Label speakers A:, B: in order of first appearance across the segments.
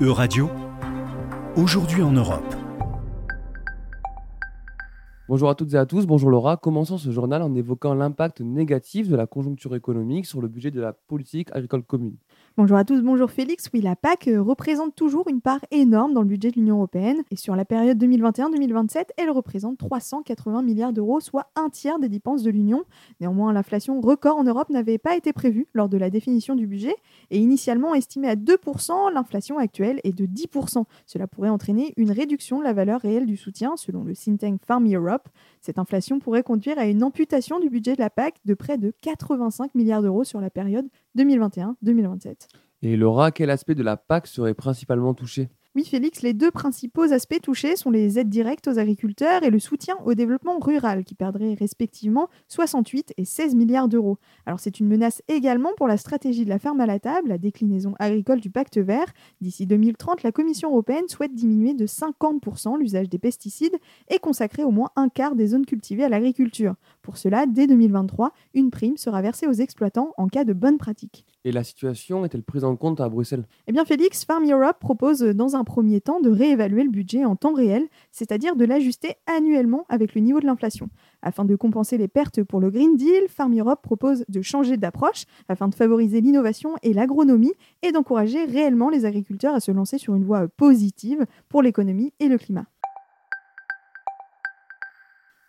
A: E-Radio, aujourd'hui en Europe.
B: Bonjour à toutes et à tous, bonjour Laura. Commençons ce journal en évoquant l'impact négatif de la conjoncture économique sur le budget de la politique agricole commune.
C: Bonjour à tous, bonjour Félix. Oui, la PAC euh, représente toujours une part énorme dans le budget de l'Union européenne et sur la période 2021-2027, elle représente 380 milliards d'euros, soit un tiers des dépenses de l'Union. Néanmoins, l'inflation record en Europe n'avait pas été prévue lors de la définition du budget et initialement estimée à 2%, l'inflation actuelle est de 10%. Cela pourrait entraîner une réduction de la valeur réelle du soutien selon le think tank Farm Europe. Cette inflation pourrait conduire à une amputation du budget de la PAC de près de 85 milliards d'euros sur la période 2021-2027.
B: Et Laura, quel aspect de la PAC serait principalement touché?
C: Oui, Félix, les deux principaux aspects touchés sont les aides directes aux agriculteurs et le soutien au développement rural, qui perdrait respectivement 68 et 16 milliards d'euros. Alors c'est une menace également pour la stratégie de la ferme à la table, la déclinaison agricole du pacte vert. D'ici 2030, la Commission européenne souhaite diminuer de 50% l'usage des pesticides et consacrer au moins un quart des zones cultivées à l'agriculture. Pour cela, dès 2023, une prime sera versée aux exploitants en cas de bonne pratique.
B: Et la situation est-elle prise en compte à Bruxelles?
C: Eh bien, Félix, Farm Europe propose dans un premier temps de réévaluer le budget en temps réel, c'est-à-dire de l'ajuster annuellement avec le niveau de l'inflation. Afin de compenser les pertes pour le Green Deal, Farm Europe propose de changer d'approche afin de favoriser l'innovation et l'agronomie et d'encourager réellement les agriculteurs à se lancer sur une voie positive pour l'économie et le climat.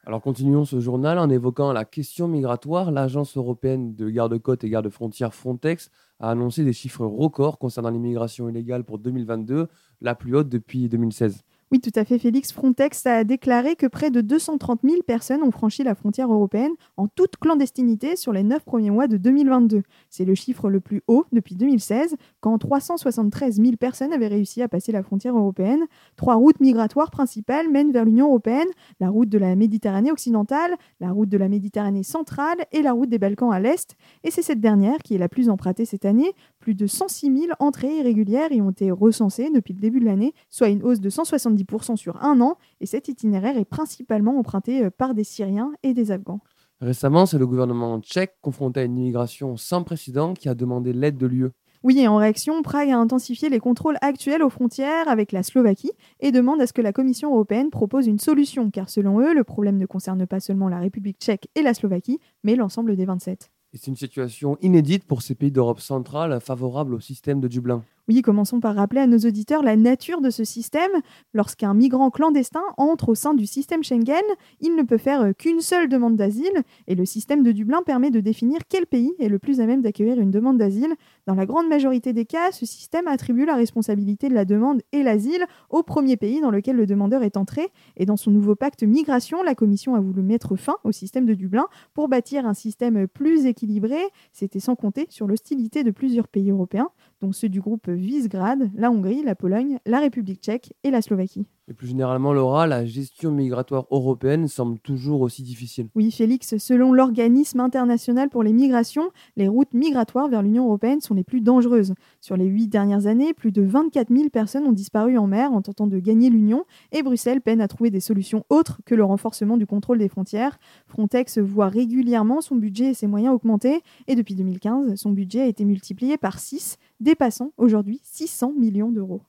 B: Alors continuons ce journal en évoquant la question migratoire. L'Agence européenne de garde-côtes et garde-frontières Frontex a annoncé des chiffres records concernant l'immigration illégale pour 2022, la plus haute depuis 2016.
C: Oui, tout à fait, Félix. Frontex a déclaré que près de 230 000 personnes ont franchi la frontière européenne en toute clandestinité sur les neuf premiers mois de 2022. C'est le chiffre le plus haut depuis 2016, quand 373 000 personnes avaient réussi à passer la frontière européenne. Trois routes migratoires principales mènent vers l'Union européenne la route de la Méditerranée occidentale, la route de la Méditerranée centrale et la route des Balkans à l'est. Et c'est cette dernière qui est la plus empruntée cette année. Plus de 106 000 entrées irrégulières y ont été recensées depuis le début de l'année, soit une hausse de 170% sur un an, et cet itinéraire est principalement emprunté euh, par des Syriens et des Afghans.
B: Récemment, c'est le gouvernement tchèque, confronté à une immigration sans précédent, qui a demandé l'aide de l'UE.
C: Oui, et en réaction, Prague a intensifié les contrôles actuels aux frontières avec la Slovaquie et demande à ce que la Commission européenne propose une solution, car selon eux, le problème ne concerne pas seulement la République tchèque et la Slovaquie, mais l'ensemble des 27.
B: Et c'est une situation inédite pour ces pays d'Europe centrale favorables au système de Dublin.
C: Oui, commençons par rappeler à nos auditeurs la nature de ce système. Lorsqu'un migrant clandestin entre au sein du système Schengen, il ne peut faire euh, qu'une seule demande d'asile et le système de Dublin permet de définir quel pays est le plus à même d'accueillir une demande d'asile. Dans la grande majorité des cas, ce système attribue la responsabilité de la demande et l'asile au premier pays dans lequel le demandeur est entré. Et dans son nouveau pacte migration, la Commission a voulu mettre fin au système de Dublin pour bâtir un système plus équilibré. C'était sans compter sur l'hostilité de plusieurs pays européens, dont ceux du groupe Visegrad, la Hongrie, la Pologne, la République tchèque et la Slovaquie.
B: Et plus généralement, Laura, la gestion migratoire européenne semble toujours aussi difficile.
C: Oui, Félix, selon l'Organisme international pour les migrations, les routes migratoires vers l'Union européenne sont les plus dangereuses. Sur les huit dernières années, plus de 24 000 personnes ont disparu en mer en tentant de gagner l'Union et Bruxelles peine à trouver des solutions autres que le renforcement du contrôle des frontières. Frontex voit régulièrement son budget et ses moyens augmenter et depuis 2015, son budget a été multiplié par 6, dépassant aujourd'hui 600 millions d'euros.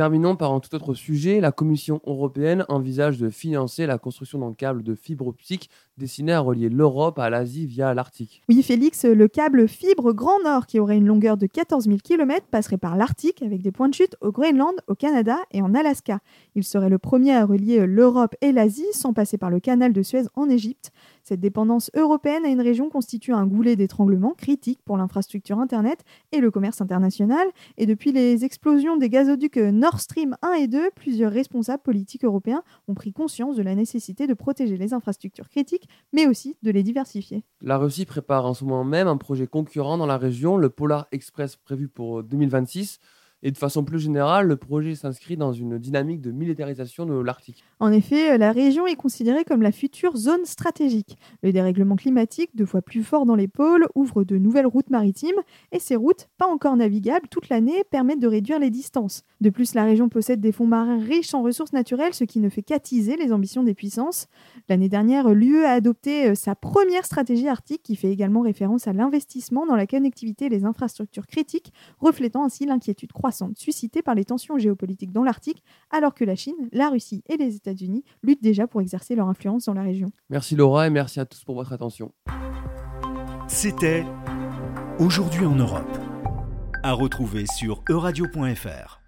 B: Terminons par un tout autre sujet. La Commission européenne envisage de financer la construction d'un câble de fibre optique destiné à relier l'Europe à l'Asie via l'Arctique.
C: Oui, Félix, le câble fibre Grand Nord, qui aurait une longueur de 14 000 km, passerait par l'Arctique avec des points de chute au Groenland, au Canada et en Alaska. Il serait le premier à relier l'Europe et l'Asie sans passer par le canal de Suez en Égypte. Cette dépendance européenne à une région constitue un goulet d'étranglement critique pour l'infrastructure Internet et le commerce international. Et depuis les explosions des gazoducs Nord Stream 1 et 2, plusieurs responsables politiques européens ont pris conscience de la nécessité de protéger les infrastructures critiques, mais aussi de les diversifier.
B: La Russie prépare en ce moment même un projet concurrent dans la région, le Polar Express prévu pour 2026. Et de façon plus générale, le projet s'inscrit dans une dynamique de militarisation de l'Arctique.
C: En effet, la région est considérée comme la future zone stratégique. Le dérèglement climatique, deux fois plus fort dans les pôles, ouvre de nouvelles routes maritimes et ces routes, pas encore navigables toute l'année, permettent de réduire les distances. De plus, la région possède des fonds marins riches en ressources naturelles, ce qui ne fait qu'attiser les ambitions des puissances. L'année dernière, l'UE a adopté euh, sa première stratégie arctique qui fait également référence à l'investissement dans la connectivité et les infrastructures critiques, reflétant ainsi l'inquiétude croissante suscitée par les tensions géopolitiques dans l'Arctique, alors que la Chine, la Russie et les États-Unis luttent déjà pour exercer leur influence dans la région.
B: Merci Laura et merci à tous pour votre attention.
A: C'était Aujourd'hui en Europe. À retrouver sur euradio.fr.